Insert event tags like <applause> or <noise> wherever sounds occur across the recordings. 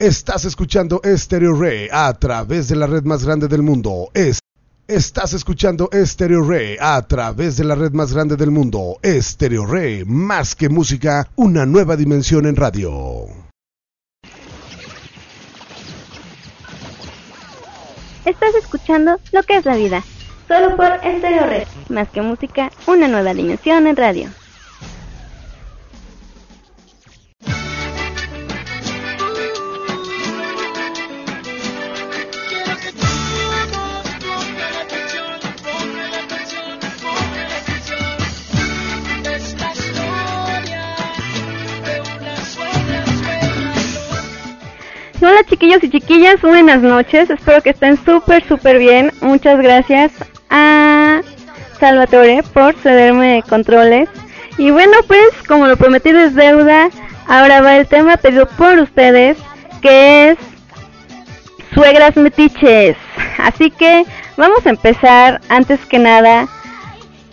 Estás escuchando Stereo Ray a través de la red más grande del mundo. Es, estás escuchando Stereo Ray a través de la red más grande del mundo. Stereo Ray, más que música, una nueva dimensión en radio. Estás escuchando lo que es la vida, solo por Stereo Ray, más que música, una nueva dimensión en radio. Hola chiquillos y chiquillas, buenas noches. Espero que estén súper, súper bien. Muchas gracias a Salvatore por cederme controles. Y bueno, pues como lo prometí es deuda, ahora va el tema pedido por ustedes, que es suegras metiches. Así que vamos a empezar antes que nada.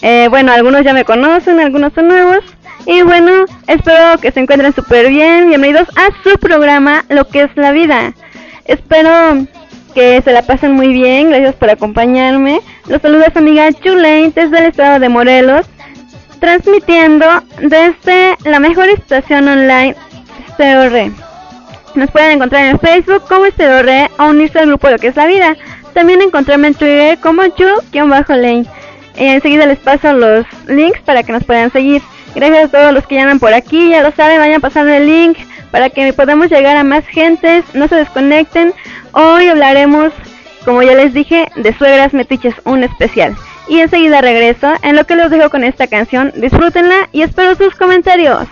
Eh, bueno, algunos ya me conocen, algunos son nuevos. Y bueno, espero que se encuentren súper bien. Bienvenidos a su programa Lo que es la vida. Espero que se la pasen muy bien. Gracias por acompañarme. Los saluda su amiga Chulain desde el estado de Morelos. Transmitiendo desde la mejor estación online Stereo Nos pueden encontrar en Facebook como Stereo o unirse al grupo Lo que es la vida. También encontrarme en Twitter como Chu-Lane. Enseguida les paso los links para que nos puedan seguir. Gracias a todos los que llaman por aquí, ya lo saben, vayan pasando el link para que podamos llegar a más gentes, no se desconecten. Hoy hablaremos, como ya les dije, de suegras metiches, un especial. Y enseguida regreso, en lo que los dejo con esta canción, disfrútenla y espero sus comentarios.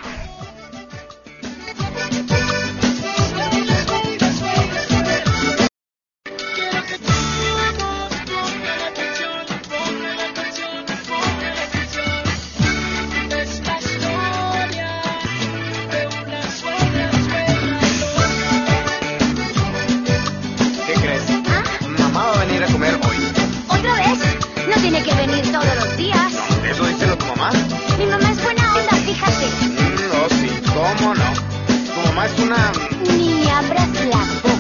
Pero a quien le gusta quedarse con la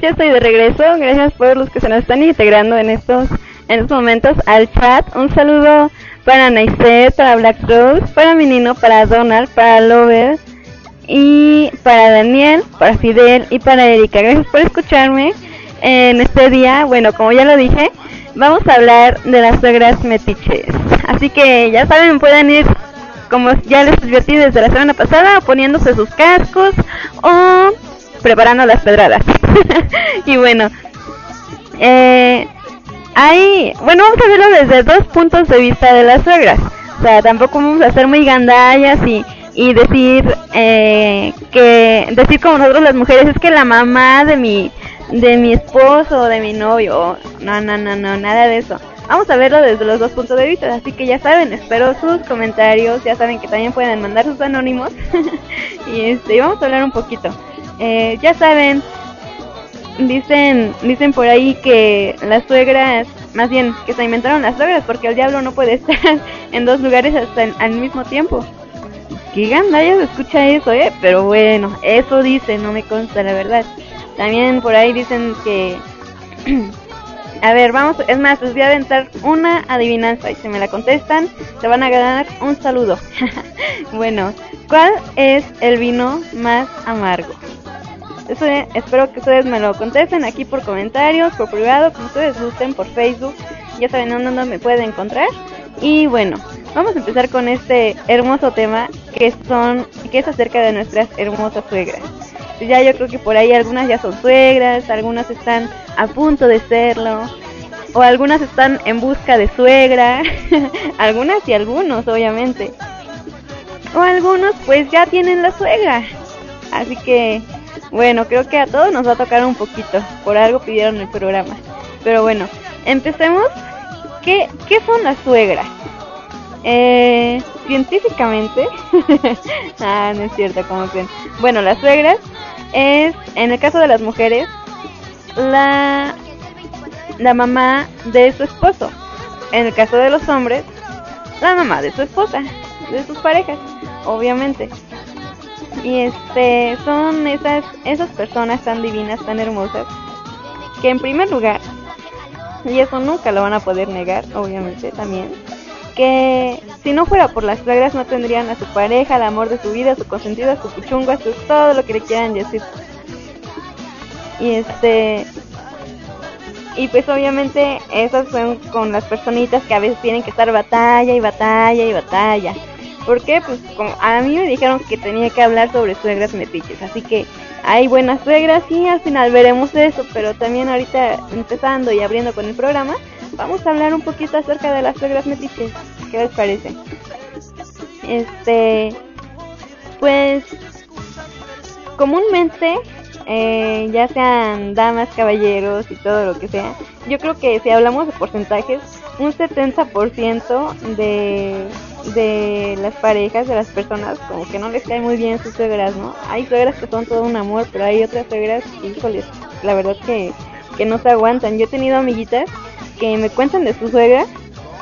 ya estoy de regreso. Gracias por los que se nos están integrando en estos, en estos momentos al chat. Un saludo para Naiset, para Black Rose, para Menino, para Donald, para Lover y para Daniel, para Fidel y para Erika. Gracias por escucharme en este día. Bueno, como ya lo dije, vamos a hablar de las suegras metiches. Así que ya saben, pueden ir como ya les advertí desde la semana pasada, poniéndose sus cascos o preparando las pedradas. <laughs> y bueno, eh, hay, bueno, vamos a verlo desde dos puntos de vista de las suegras. O sea, tampoco vamos a ser muy gandallas y, y decir eh, que, decir como nosotros las mujeres, es que la mamá de mi, de mi esposo o de mi novio, no, no, no, no, nada de eso. Vamos a verlo desde los dos puntos de vista, así que ya saben, espero sus comentarios, ya saben que también pueden mandar sus anónimos <laughs> y este, vamos a hablar un poquito. Eh, ya saben, dicen, dicen por ahí que las suegras, más bien que se inventaron las suegras porque el diablo no puede <laughs> estar en dos lugares hasta el- al mismo tiempo. Qué gandalla se escucha eso, eh, pero bueno, eso dicen, no me consta la verdad. También por ahí dicen que <clears throat> A ver, vamos, es más, les voy a aventar una adivinanza y si me la contestan, se van a ganar un saludo. <laughs> bueno, ¿cuál es el vino más amargo? Eso, espero que ustedes me lo contesten aquí por comentarios, por privado, como ustedes gusten, por Facebook. Ya saben dónde me pueden encontrar. Y bueno, vamos a empezar con este hermoso tema que son que es acerca de nuestras hermosas suegras. Ya yo creo que por ahí algunas ya son suegras, algunas están a punto de serlo, o algunas están en busca de suegra, <laughs> algunas y algunos obviamente. O algunos pues ya tienen la suegra. Así que bueno, creo que a todos nos va a tocar un poquito, por algo pidieron el programa. Pero bueno, empecemos. ¿Qué, qué son las suegras? Eh, científicamente, <laughs> ah, no es cierto, como creen. Bueno, las suegras es, en el caso de las mujeres, la, la mamá de su esposo. En el caso de los hombres, la mamá de su esposa, de sus parejas, obviamente. Y este, son esas, esas personas tan divinas, tan hermosas, que en primer lugar, y eso nunca lo van a poder negar, obviamente también, que si no fuera por las suegras no tendrían a su pareja, el amor de su vida, su consentida, su puchunga, su todo lo que le quieran decir. Y este y pues obviamente esas son con las personitas que a veces tienen que estar batalla y batalla y batalla. ¿Por qué? Pues como a mí me dijeron que tenía que hablar sobre suegras metiches, así que hay buenas suegras y al final veremos eso, pero también ahorita empezando y abriendo con el programa, vamos a hablar un poquito acerca de las suegras metiches. ¿Qué les parece? Este, pues comúnmente, eh, ya sean damas, caballeros y todo lo que sea, yo creo que si hablamos de porcentajes, un 70% de, de las parejas, de las personas, como que no les cae muy bien sus suegras, ¿no? Hay suegras que son todo un amor, pero hay otras suegras, híjoles, la verdad que, que no se aguantan. Yo he tenido amiguitas que me cuentan de su suegra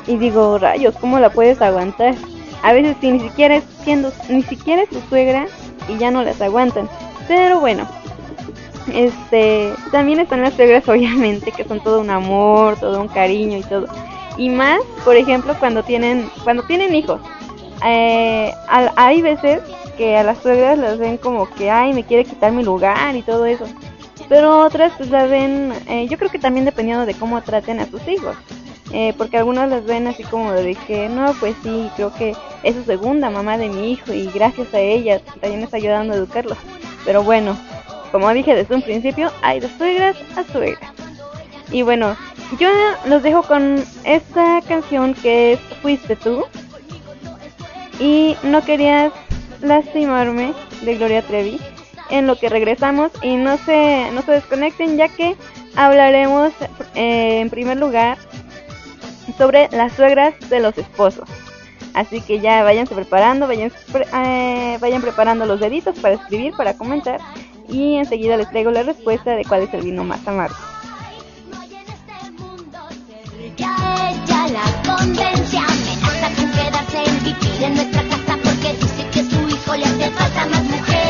y digo, rayos, ¿cómo la puedes aguantar? A veces sí, ni siquiera es siendo, ni siquiera es su suegra y ya no las aguantan. Pero bueno, este, también están las suegras <laughs> obviamente que son todo un amor, todo un cariño y todo. Y más, por ejemplo, cuando tienen, cuando tienen hijos. Eh, al- hay veces que a las suegras las ven como que, ay, me quiere quitar mi lugar y todo eso. Pero otras pues las ven, eh, yo creo que también dependiendo de cómo traten a sus hijos. Eh, porque algunas las ven así como de que, no, pues sí, creo que es su segunda mamá de mi hijo y gracias a ella también está ayudando a educarlo. Pero bueno, como dije desde un principio, hay de suegras a suegras. Y bueno, yo los dejo con esta canción que es Fuiste tú. Y no querías lastimarme de Gloria Trevi. En lo que regresamos y no se, no se desconecten ya que hablaremos eh, en primer lugar sobre las suegras de los esposos. Así que ya váyanse preparando, vayan, eh, vayan preparando los deditos para escribir, para comentar y enseguida les traigo la respuesta de cuál es el vino más amargo. En vivir en nuestra casa porque dice que su hijo le hace falta más mujer.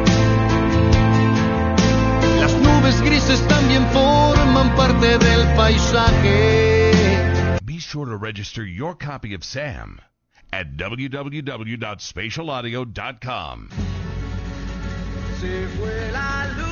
Las nubes grises también forman parte del paisaje. Be sure to register your copy of SAM at www.spatialaudio.com. Se fue la luz.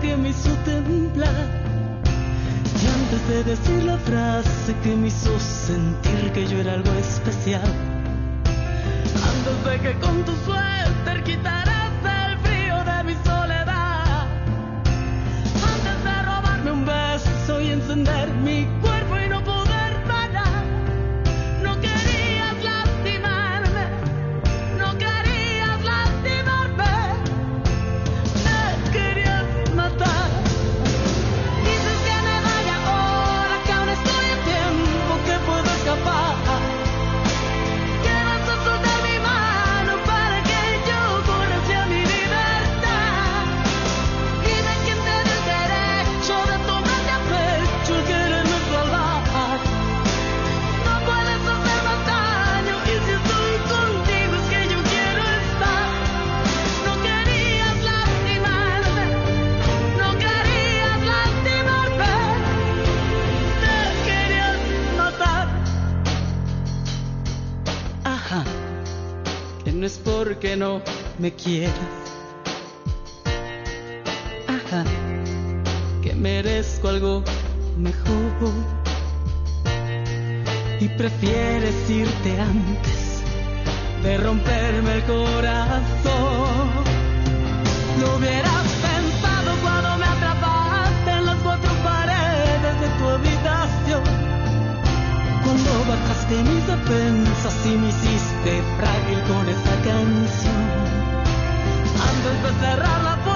que me hizo temblar. Y antes de decir la frase que me hizo sentir que yo era algo especial. Antes de que con tu suéter quitaras el frío de mi soledad. Antes de robarme un beso y encender mi cuerpo porque no me quieras. Ajá, que merezco algo mejor y prefieres irte antes de romperme el corazón. Lo hubieras pensado cuando me atrapaste en las cuatro paredes de tu habitación. Bajaste mis defensas y me hiciste frágil con esa canción. Antes de cerrar la puerta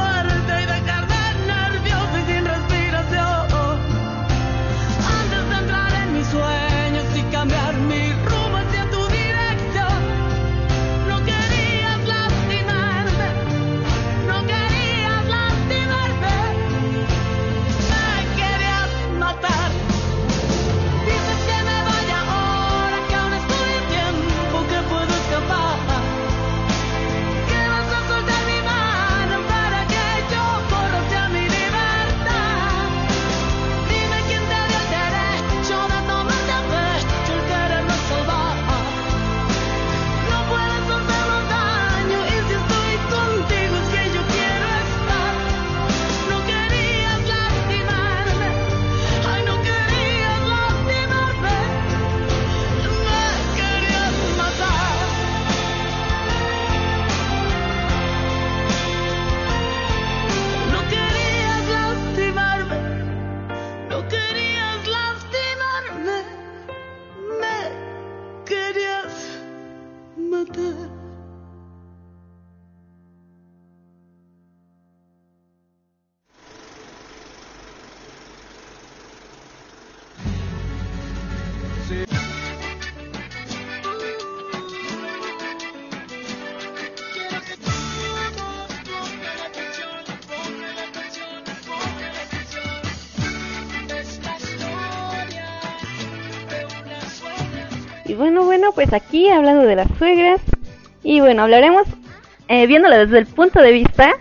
pues aquí hablando de las suegras. Y bueno, hablaremos eh, viéndolo desde el punto de vista,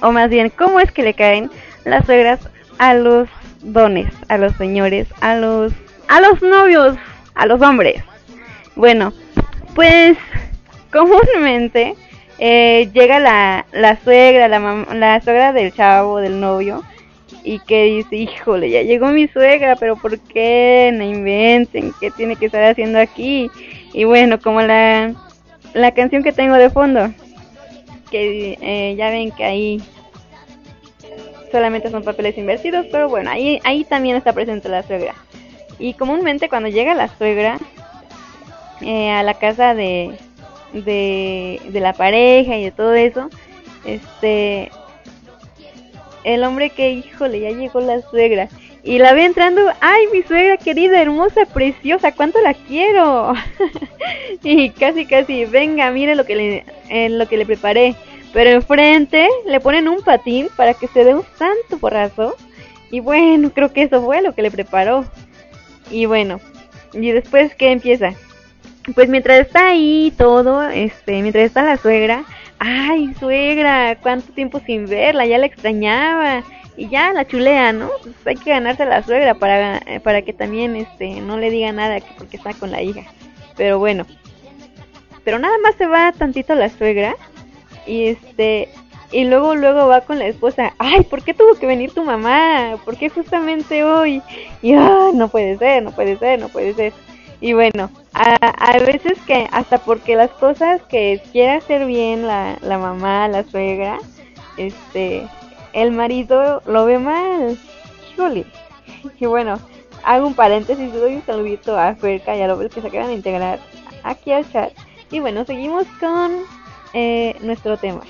o más bien, cómo es que le caen las suegras a los dones, a los señores, a los, a los novios, a los hombres. Bueno, pues <laughs> comúnmente eh, llega la, la suegra, la, la suegra del chavo, del novio, y que dice, híjole, ya llegó mi suegra, pero ¿por qué? No inventen, ¿qué tiene que estar haciendo aquí? Y bueno, como la, la canción que tengo de fondo, que eh, ya ven que ahí solamente son papeles invertidos, pero bueno, ahí, ahí también está presente la suegra. Y comúnmente cuando llega la suegra eh, a la casa de, de, de la pareja y de todo eso, este el hombre que, híjole, ya llegó la suegra. Y la ve entrando, ay, mi suegra querida, hermosa, preciosa, cuánto la quiero. <laughs> y casi, casi, venga, mire lo que le, lo que le preparé. Pero enfrente le ponen un patín para que se dé un santo porrazo. Y bueno, creo que eso fue lo que le preparó. Y bueno, y después, ¿qué empieza? Pues mientras está ahí todo, este, mientras está la suegra, ay, suegra, cuánto tiempo sin verla, ya la extrañaba. Y ya la chulea, ¿no? Pues hay que ganarse a la suegra para, eh, para que también este, no le diga nada que porque está con la hija. Pero bueno. Pero nada más se va tantito la suegra. Y este. Y luego, luego va con la esposa. Ay, ¿por qué tuvo que venir tu mamá? ¿Por qué justamente hoy? Y ah, no puede ser, no puede ser, no puede ser. Y bueno, a, a veces que hasta porque las cosas que quiere hacer bien la, la mamá, la suegra, este, el marido lo ve mal. Híjole. Y bueno, hago un paréntesis, doy un saludito a Ferca y a los que se acaban de integrar aquí al chat. Y bueno, seguimos con eh, nuestro tema.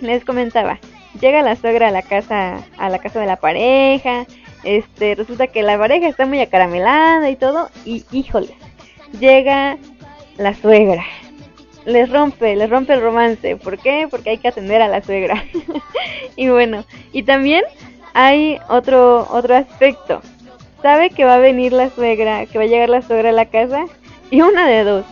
Les comentaba, llega la suegra a la casa, a la casa de la pareja, este, resulta que la pareja está muy acaramelada y todo, y híjole, llega la suegra. Les rompe, les rompe el romance. ¿Por qué? Porque hay que atender a la suegra. <laughs> y bueno, y también hay otro otro aspecto. Sabe que va a venir la suegra, que va a llegar la suegra a la casa y una de dos.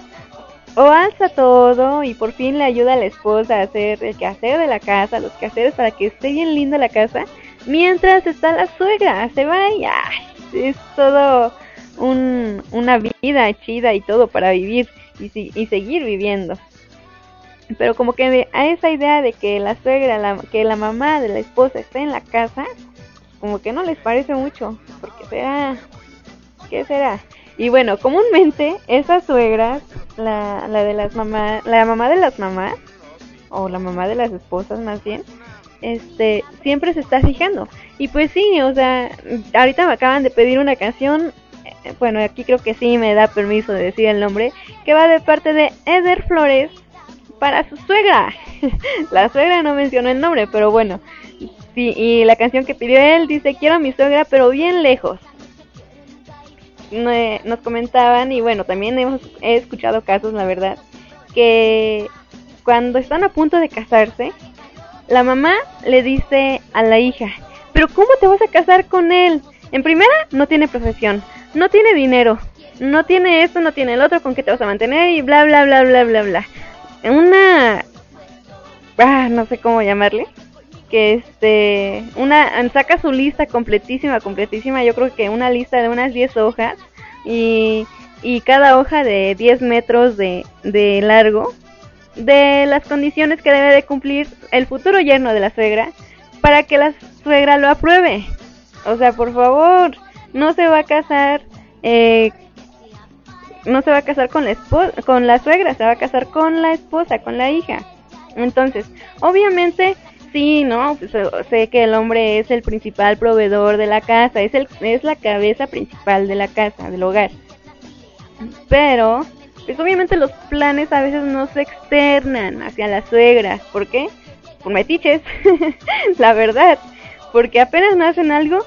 O alza todo y por fin le ayuda a la esposa a hacer el quehacer de la casa, los quehaceres para que esté bien linda la casa, mientras está la suegra, se va y ay, es todo un, una vida chida y todo para vivir y, si- y seguir viviendo. Pero como que a esa idea de que la suegra, la, que la mamá de la esposa esté en la casa, como que no les parece mucho, porque será, ¿qué será? Y bueno, comúnmente esas suegras, la, la de las mamás, la mamá de las mamás, o la mamá de las esposas más bien, este, siempre se está fijando. Y pues sí, o sea, ahorita me acaban de pedir una canción, bueno, aquí creo que sí me da permiso de decir el nombre, que va de parte de Eder Flores para su suegra. <laughs> la suegra no mencionó el nombre, pero bueno. Sí, y la canción que pidió él dice, quiero a mi suegra, pero bien lejos. Ne- Nos comentaban, y bueno, también hemos, he escuchado casos, la verdad, que cuando están a punto de casarse, la mamá le dice a la hija, pero ¿cómo te vas a casar con él? En primera, no tiene profesión, no tiene dinero, no tiene esto, no tiene el otro, con qué te vas a mantener y bla, bla, bla, bla, bla, bla. Una... Ah, no sé cómo llamarle. Que este... Una... Saca su lista completísima, completísima. Yo creo que una lista de unas 10 hojas. Y, y cada hoja de 10 metros de, de largo. De las condiciones que debe de cumplir el futuro yerno de la suegra. Para que la suegra lo apruebe. O sea, por favor, no se va a casar eh, no se va a casar con la esposa, con la suegra, se va a casar con la esposa, con la hija. Entonces, obviamente, sí, ¿no? Pues, eh, sé que el hombre es el principal proveedor de la casa, es el es la cabeza principal de la casa, del hogar. Pero pues obviamente los planes a veces no se externan hacia la suegra. ¿Por qué? Por metiches, <laughs> la verdad. Porque apenas no hacen algo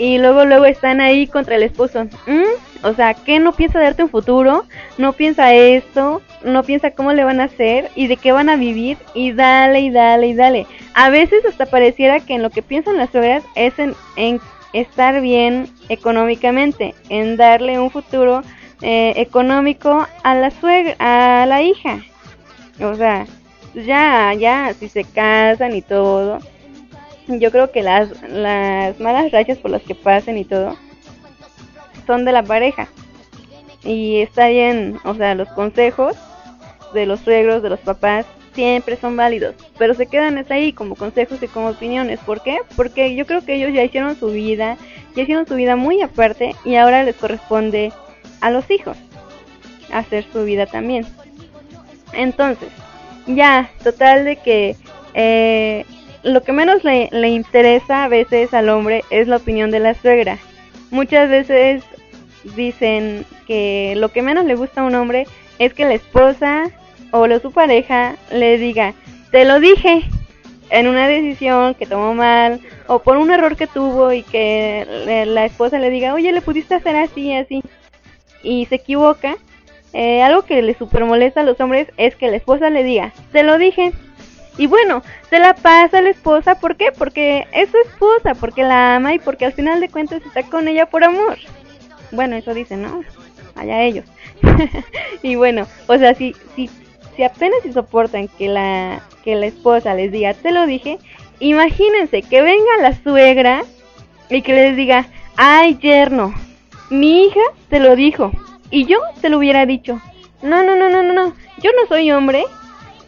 y luego luego están ahí contra el esposo. ¿Mm? O sea, ¿qué no piensa darte un futuro? No piensa esto, no piensa cómo le van a hacer y de qué van a vivir y dale y dale y dale. A veces hasta pareciera que en lo que piensan las suegras es en, en estar bien económicamente, en darle un futuro eh, económico a la suegra, a la hija. O sea, ya, ya, si se casan y todo, yo creo que las, las malas rachas por las que pasen y todo son de la pareja. Y está bien, o sea, los consejos de los suegros, de los papás, siempre son válidos, pero se quedan ahí como consejos y como opiniones. ¿Por qué? Porque yo creo que ellos ya hicieron su vida, ya hicieron su vida muy aparte y ahora les corresponde a los hijos hacer su vida también. Entonces, ya, total de que eh, lo que menos le, le interesa a veces al hombre es la opinión de la suegra. Muchas veces dicen que lo que menos le gusta a un hombre es que la esposa o su pareja le diga, te lo dije en una decisión que tomó mal o por un error que tuvo y que le- la esposa le diga, oye, le pudiste hacer así, así y se equivoca. Eh, algo que le super molesta a los hombres es que la esposa le diga, te lo dije. Y bueno, se la pasa a la esposa, ¿por qué? Porque es su esposa, porque la ama y porque al final de cuentas está con ella por amor. Bueno, eso dicen, ¿no? Allá ellos. <laughs> y bueno, o sea, si, si, si apenas si soportan que la, que la esposa les diga, te lo dije, imagínense que venga la suegra y que les diga, ay yerno, mi hija te lo dijo y yo te lo hubiera dicho. No, no, no, no, no, no, yo no soy hombre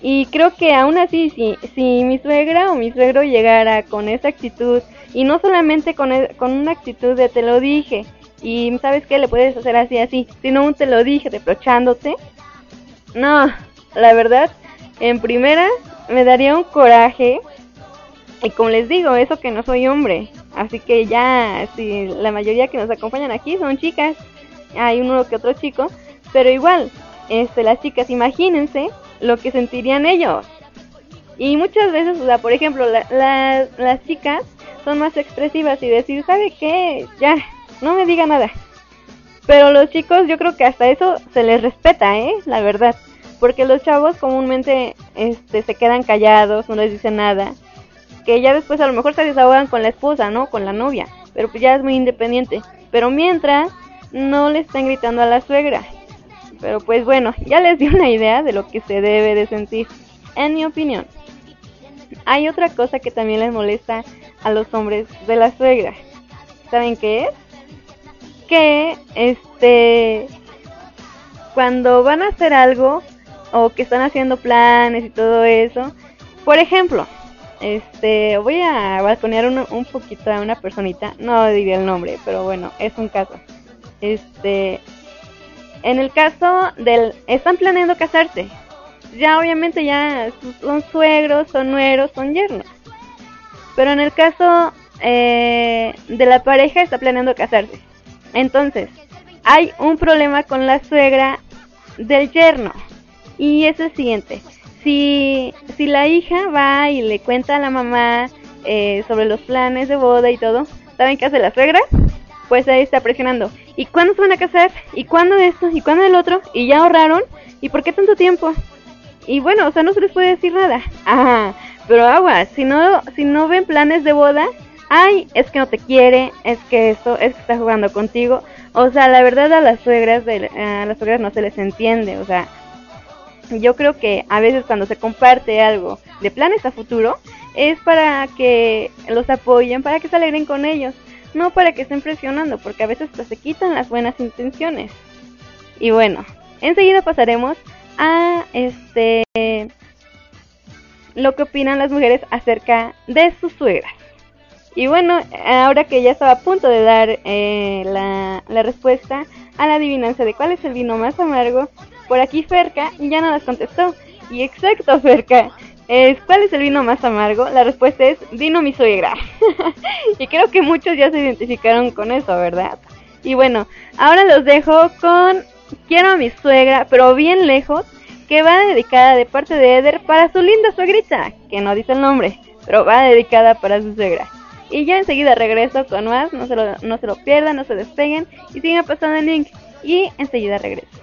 y creo que aún así si, si mi suegra o mi suegro llegara con esa actitud y no solamente con, e- con una actitud de te lo dije y sabes que le puedes hacer así así, sino un te lo dije reprochándote, no, la verdad, en primera me daría un coraje y como les digo, eso que no soy hombre. Así que ya, si la mayoría que nos acompañan aquí son chicas, hay uno que otro chico, pero igual, este, las chicas, imagínense lo que sentirían ellos. Y muchas veces, o sea, por ejemplo, la- la- las chicas son más expresivas y decir, ¿sabe qué? Ya, no me diga nada. Pero los chicos, yo creo que hasta eso se les respeta, ¿eh? La verdad. Porque los chavos comúnmente este, se quedan callados, no les dicen nada que ya después a lo mejor se desahogan con la esposa, ¿no? Con la novia, pero pues ya es muy independiente. Pero mientras no le están gritando a la suegra. Pero pues bueno, ya les di una idea de lo que se debe de sentir, en mi opinión. Hay otra cosa que también les molesta a los hombres de la suegra. ¿Saben qué es? Que este cuando van a hacer algo o que están haciendo planes y todo eso, por ejemplo, este, voy a balconear un, un poquito a una personita, no diría el nombre, pero bueno, es un caso. Este, en el caso del, están planeando casarse. Ya obviamente ya son suegros, son nueros, son yernos. Pero en el caso eh, de la pareja está planeando casarse. Entonces, hay un problema con la suegra del yerno. Y es el siguiente. Si, si la hija va y le cuenta a la mamá eh, sobre los planes de boda y todo, ¿saben qué hace la suegra? Pues ahí está presionando. ¿Y cuándo se van a casar? ¿Y cuándo esto? ¿Y cuándo el otro? ¿Y ya ahorraron? ¿Y por qué tanto tiempo? Y bueno, o sea, no se les puede decir nada. Ajá, pero agua, si no, si no ven planes de boda, ay, es que no te quiere, es que esto, es que está jugando contigo. O sea, la verdad a las suegras, de, a las suegras no se les entiende, o sea, yo creo que a veces cuando se comparte algo de planes a futuro es para que los apoyen, para que se alegren con ellos, no para que estén presionando, porque a veces se quitan las buenas intenciones. Y bueno, enseguida pasaremos a este lo que opinan las mujeres acerca de sus suegras. Y bueno, ahora que ya estaba a punto de dar eh, la, la respuesta a la adivinanza de cuál es el vino más amargo, por aquí Ferca ya no las contestó. Y exacto, Ferca. Es, ¿Cuál es el vino más amargo? La respuesta es vino mi suegra. <laughs> y creo que muchos ya se identificaron con eso, ¿verdad? Y bueno, ahora los dejo con Quiero a mi suegra, pero bien lejos, que va dedicada de parte de Eder para su linda suegrita, que no dice el nombre, pero va dedicada para su suegra. Y yo enseguida regreso con más, no se lo, no se lo pierdan, no se despeguen y sigan pasando el link. Y enseguida regreso.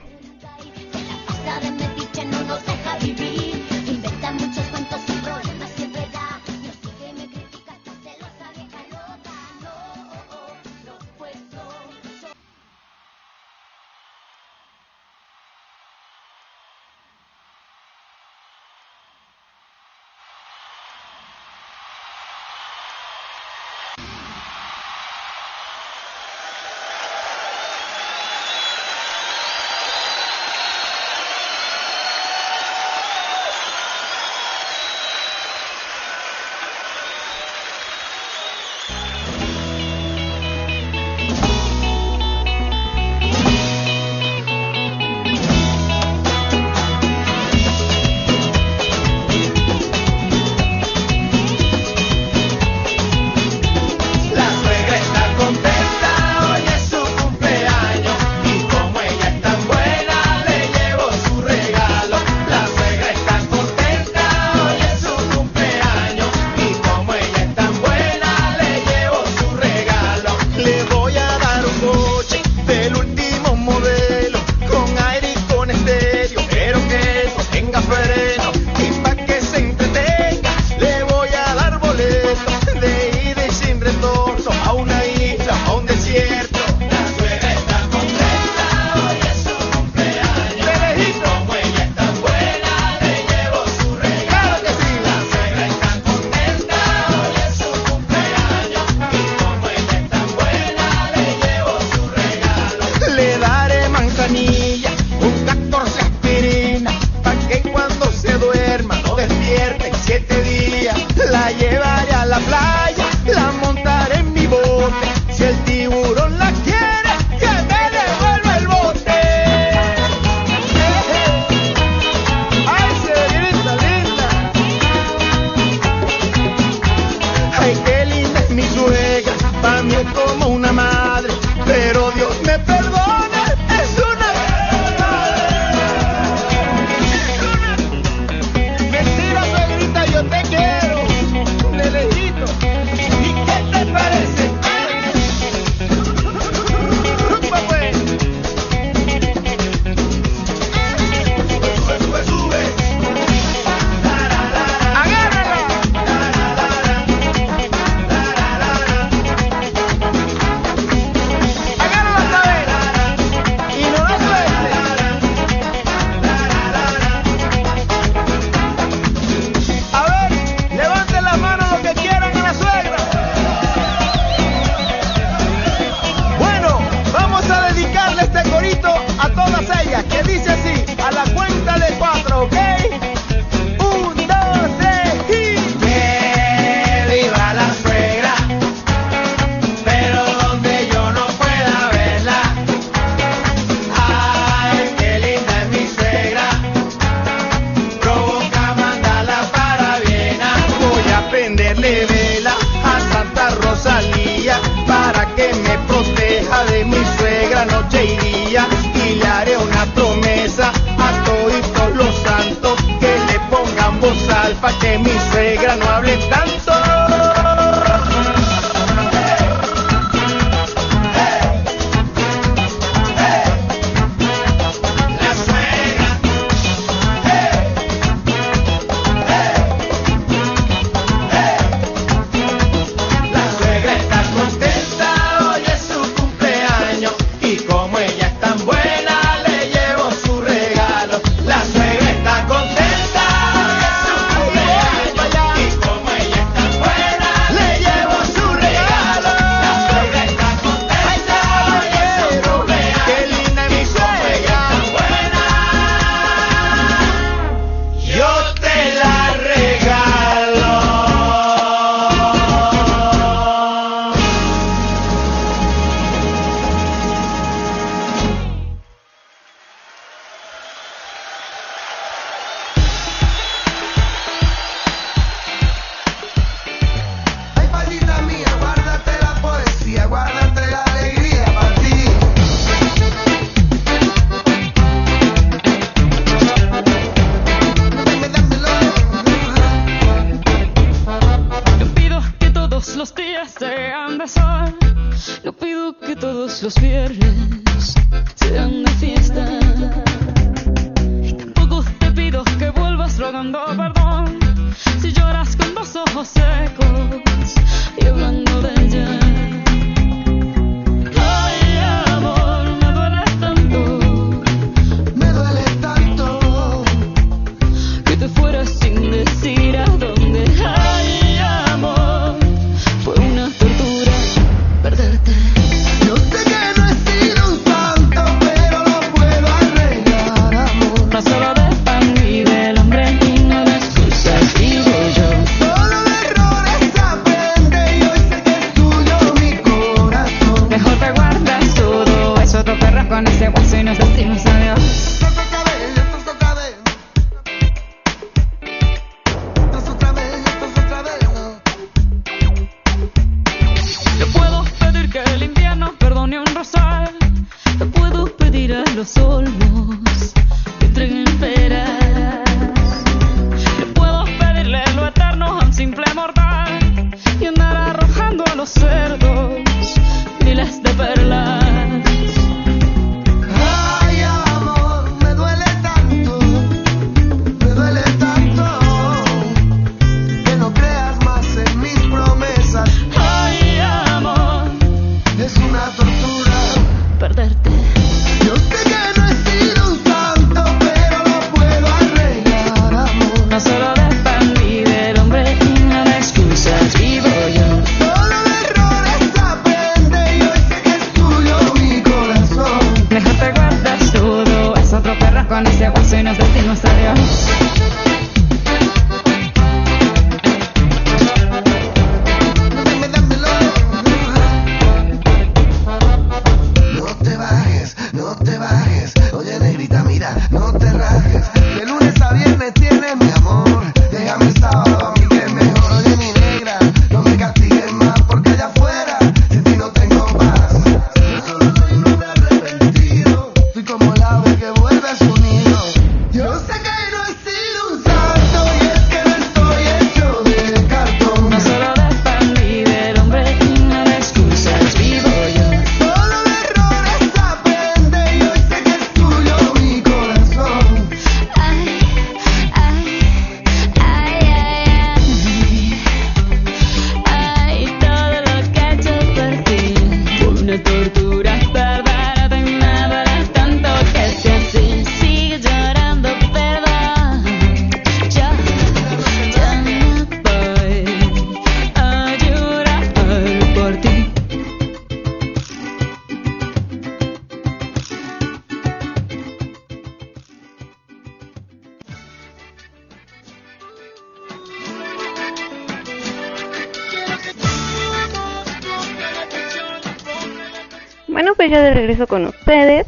Con ustedes.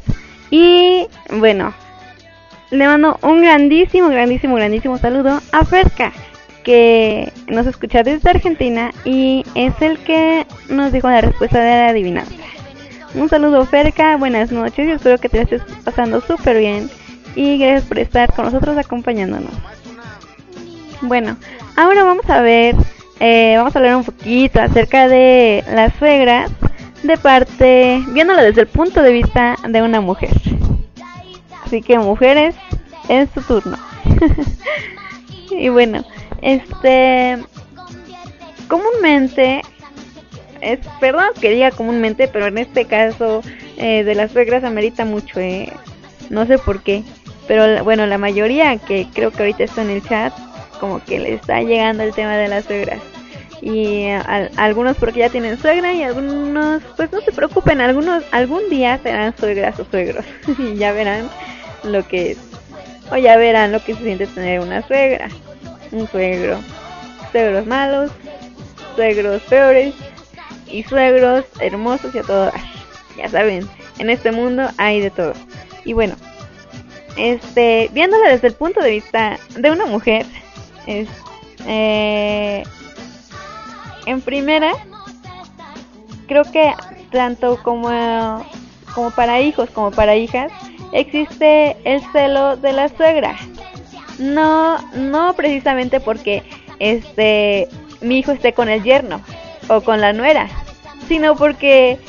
Y bueno, le mando un grandísimo, grandísimo, grandísimo saludo a Ferca, que nos escucha desde Argentina y es el que nos dijo la respuesta de la adivinanza. Un saludo Ferca, buenas noches y espero que te estés pasando súper bien y gracias por estar con nosotros acompañándonos. Bueno, ahora vamos a ver, eh, vamos a hablar un poquito acerca de las suegras de parte, viéndolo desde el punto de vista de una mujer. Así que mujeres, es su turno. <laughs> y bueno, este, comúnmente, es, perdón que diga comúnmente, pero en este caso eh, de las suegras amerita mucho, eh. no sé por qué, pero bueno, la mayoría que creo que ahorita está en el chat, como que le está llegando el tema de las suegras. Y al- algunos porque ya tienen suegra y algunos, pues no se preocupen, algunos algún día serán suegras o suegros <laughs> y ya verán lo que es. O ya verán lo que se siente tener una suegra, un suegro, suegros malos, suegros peores y suegros hermosos y a todo. Ya saben, en este mundo hay de todo. Y bueno, este, viéndola desde el punto de vista de una mujer, es, eh, en primera, creo que tanto como, como para hijos como para hijas, existe el celo de la suegra. No, no precisamente porque este mi hijo esté con el yerno o con la nuera, sino porque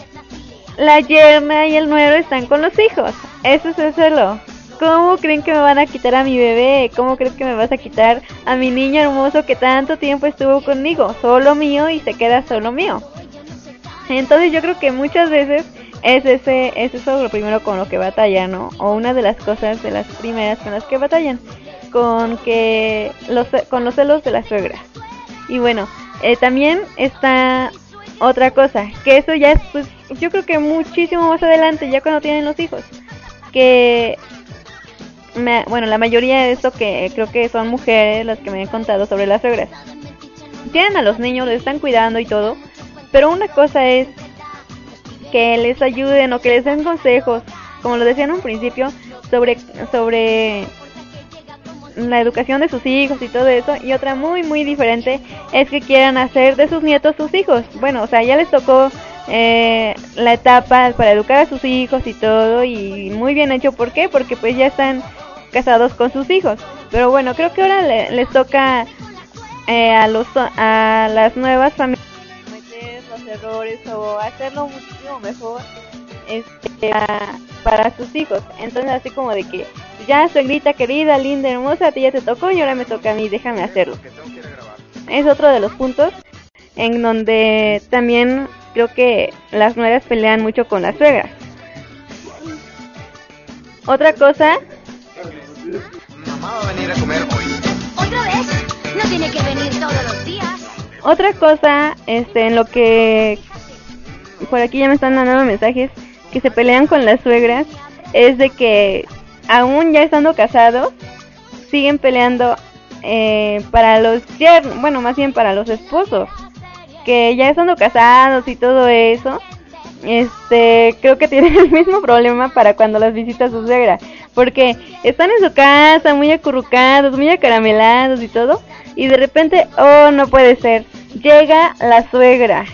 la yerna y el nuero están con los hijos. Eso es el celo. ¿Cómo creen que me van a quitar a mi bebé? ¿Cómo creen que me vas a quitar a mi niño hermoso que tanto tiempo estuvo conmigo? Solo mío y se queda solo mío. Entonces yo creo que muchas veces es ese es eso lo primero con lo que batallan, ¿no? O una de las cosas de las primeras con las que batallan con que los con los celos de la suegra. Y bueno, eh, también está otra cosa, que eso ya es pues yo creo que muchísimo más adelante, ya cuando tienen los hijos, que me- bueno, la mayoría de esto que creo que son mujeres las que me han contado sobre las suegras. Tienen a los niños, les están cuidando y todo, pero una cosa es que les ayuden o que les den consejos, como lo decía en un principio, sobre sobre la educación de sus hijos y todo eso, y otra muy muy diferente es que quieran hacer de sus nietos sus hijos. Bueno, o sea, ya les tocó eh, la etapa para educar a sus hijos y todo y muy bien hecho. ¿Por qué? Porque pues ya están casados con sus hijos. Pero bueno, creo que ahora le- les toca eh, a los a las nuevas familias cometer los errores o hacerlo muchísimo mejor este, a- para sus hijos. Entonces así como de que ya suegrita querida, linda, hermosa, a ti ya te tocó y ahora me toca a mí, déjame hacerlo. Es otro de los puntos en donde también creo que las nueras pelean mucho con las suegras. Otra cosa, Mamá va a venir a comer hoy. ¿Otra vez? No tiene que venir todos los días. otra cosa, este, en lo que por aquí ya me están mandando mensajes que se pelean con las suegras, es de que aún ya estando casados, siguen peleando eh, para los yernos, bueno, más bien para los esposos, que ya estando casados y todo eso, este, creo que tienen <laughs> el mismo problema para cuando las visita su suegra, porque están en su casa muy acurrucados, muy acaramelados y todo, y de repente, oh, no puede ser, llega la suegra,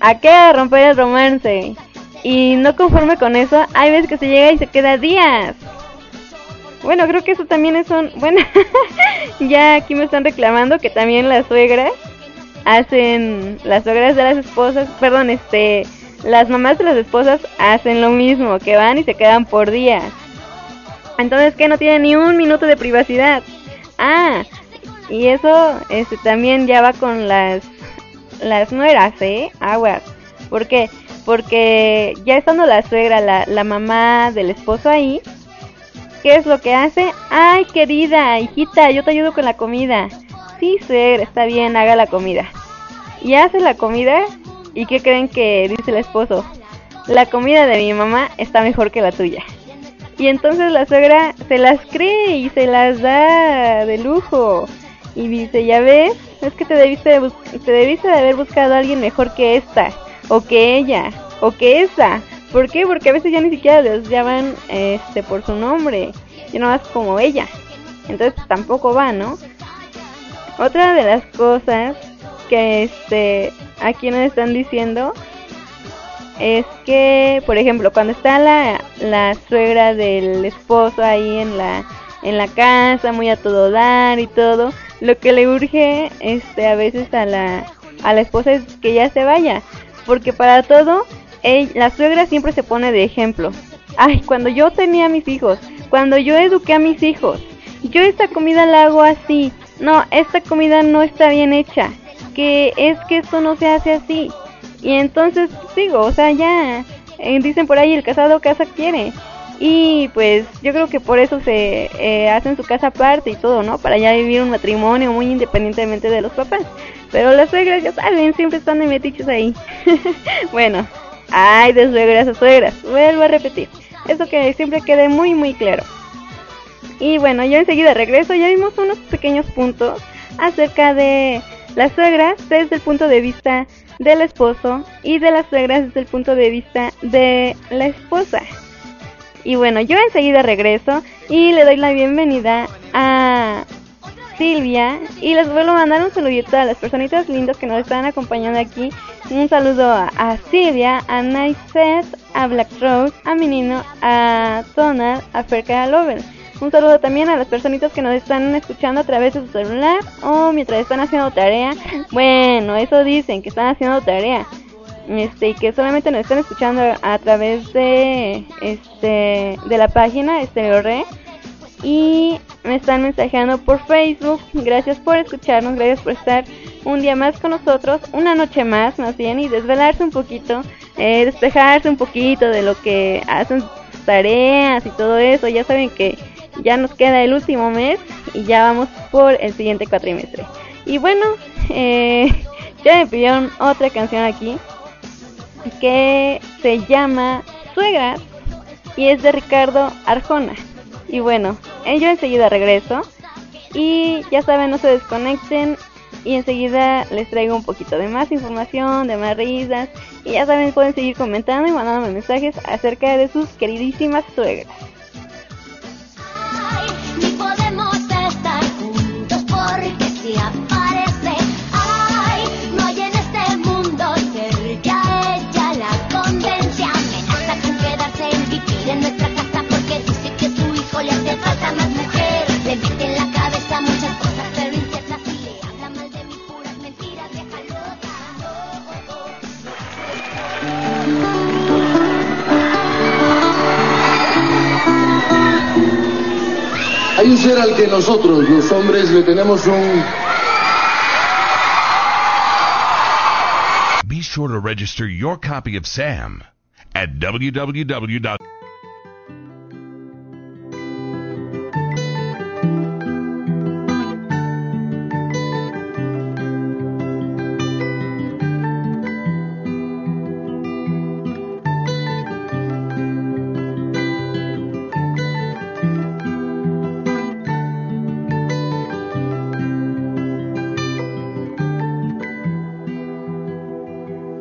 ¿a qué? A romper el romance. Y no conforme con eso, hay veces que se llega y se queda días. Bueno, creo que eso también es un... Bueno, <laughs> ya aquí me están reclamando que también las suegras hacen... Las suegras de las esposas, perdón, este... Las mamás de las esposas hacen lo mismo, que van y se quedan por días. Entonces, que no tienen ni un minuto de privacidad. Ah, y eso este, también ya va con las, las nueras, ¿eh? Aguas. ¿Por qué? Porque ya estando la suegra, la, la mamá del esposo ahí, ¿qué es lo que hace? Ay, querida, hijita, yo te ayudo con la comida. Sí, suegra, está bien, haga la comida. Y hace la comida, ¿y qué creen que dice el esposo? La comida de mi mamá está mejor que la tuya. Y entonces la suegra se las cree y se las da de lujo. Y dice, ya ves, es que te debiste de, te debiste de haber buscado a alguien mejor que esta, o que ella, o que esa. ¿Por qué? Porque a veces ya ni siquiera les llaman este por su nombre, ya no más como ella. Entonces pues, tampoco va, ¿no? Otra de las cosas que este aquí nos están diciendo es que, por ejemplo, cuando está la, la suegra del esposo ahí en la en la casa, muy a todo dar y todo, lo que le urge este a veces a la a la esposa es que ya se vaya, porque para todo ell- la suegra siempre se pone de ejemplo. Ay, cuando yo tenía mis hijos, cuando yo eduqué a mis hijos, yo esta comida la hago así. No, esta comida no está bien hecha. Que es que esto no se hace así. Y entonces digo, o sea, ya eh, dicen por ahí el casado casa quiere. Y pues yo creo que por eso se eh, hacen su casa aparte y todo, ¿no? Para ya vivir un matrimonio muy independientemente de los papás. Pero las suegras, ya saben, siempre están de metiches ahí. <laughs> bueno, ay, de suegras a suegras. Vuelvo a repetir. Eso que siempre quede muy, muy claro. Y bueno, yo enseguida regreso. Ya vimos unos pequeños puntos acerca de las suegras desde el punto de vista del esposo y de las suegras desde el punto de vista de la esposa. Y bueno, yo enseguida regreso y le doy la bienvenida a Silvia y les vuelvo a mandar un saludito a las personitas lindas que nos están acompañando aquí. Un saludo a, a Silvia, a Nice a Black Rose, a Menino, a Donald, a Ferca Lover. Un saludo también a las personitas que nos están escuchando a través de su celular o mientras están haciendo tarea. Bueno, eso dicen, que están haciendo tarea. Este, y que solamente nos están escuchando a través de este de la página Estereo Re y me están mensajeando por Facebook. Gracias por escucharnos, gracias por estar un día más con nosotros, una noche más más bien y desvelarse un poquito, eh, despejarse un poquito de lo que hacen tareas y todo eso. Ya saben que ya nos queda el último mes y ya vamos por el siguiente cuatrimestre. Y bueno, eh, <laughs> ya me pidieron otra canción aquí que se llama Suegras y es de Ricardo Arjona. Y bueno, eh, yo enseguida regreso y ya saben, no se desconecten y enseguida les traigo un poquito de más información, de más risas y ya saben, pueden seguir comentando y mandándome mensajes acerca de sus queridísimas suegras. Porque si aparece, Hay un ser al que nosotros, los hombres, le tenemos un... Be sure to register your copy of Sam at www.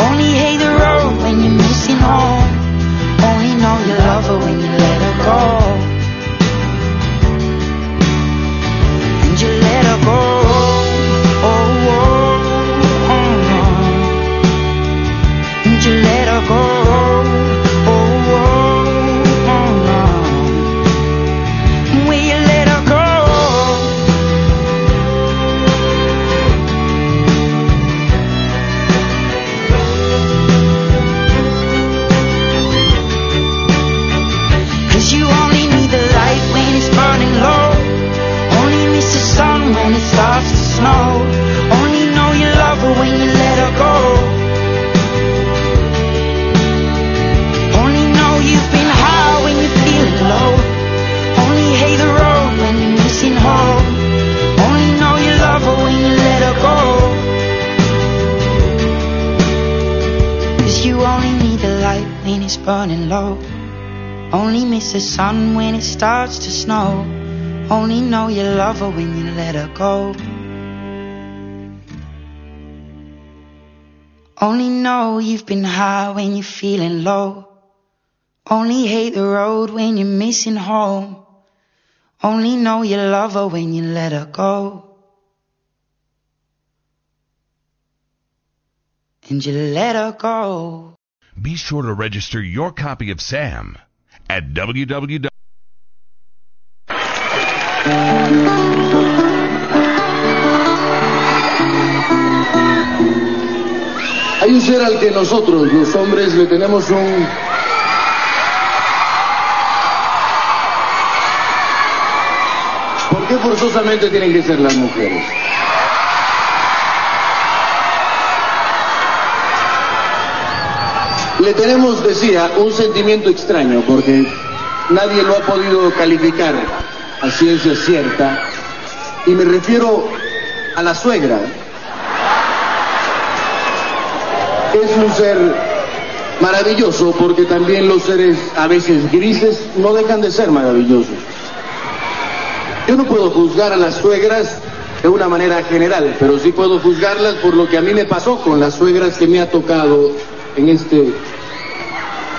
Only hate the road when you're missing home. Only know you love her when you let her go. Only know you've been high when you're feeling low. Only hate the road when you're missing home. Only know you love her when you let her go. And you let her go. Be sure to register your copy of Sam at www. Al que nosotros, los hombres, le tenemos un... ¿Por qué forzosamente tienen que ser las mujeres? Le tenemos, decía, un sentimiento extraño, porque nadie lo ha podido calificar a ciencia cierta, y me refiero a la suegra. Es un ser maravilloso porque también los seres a veces grises no dejan de ser maravillosos. Yo no puedo juzgar a las suegras de una manera general, pero sí puedo juzgarlas por lo que a mí me pasó con las suegras que me ha tocado en este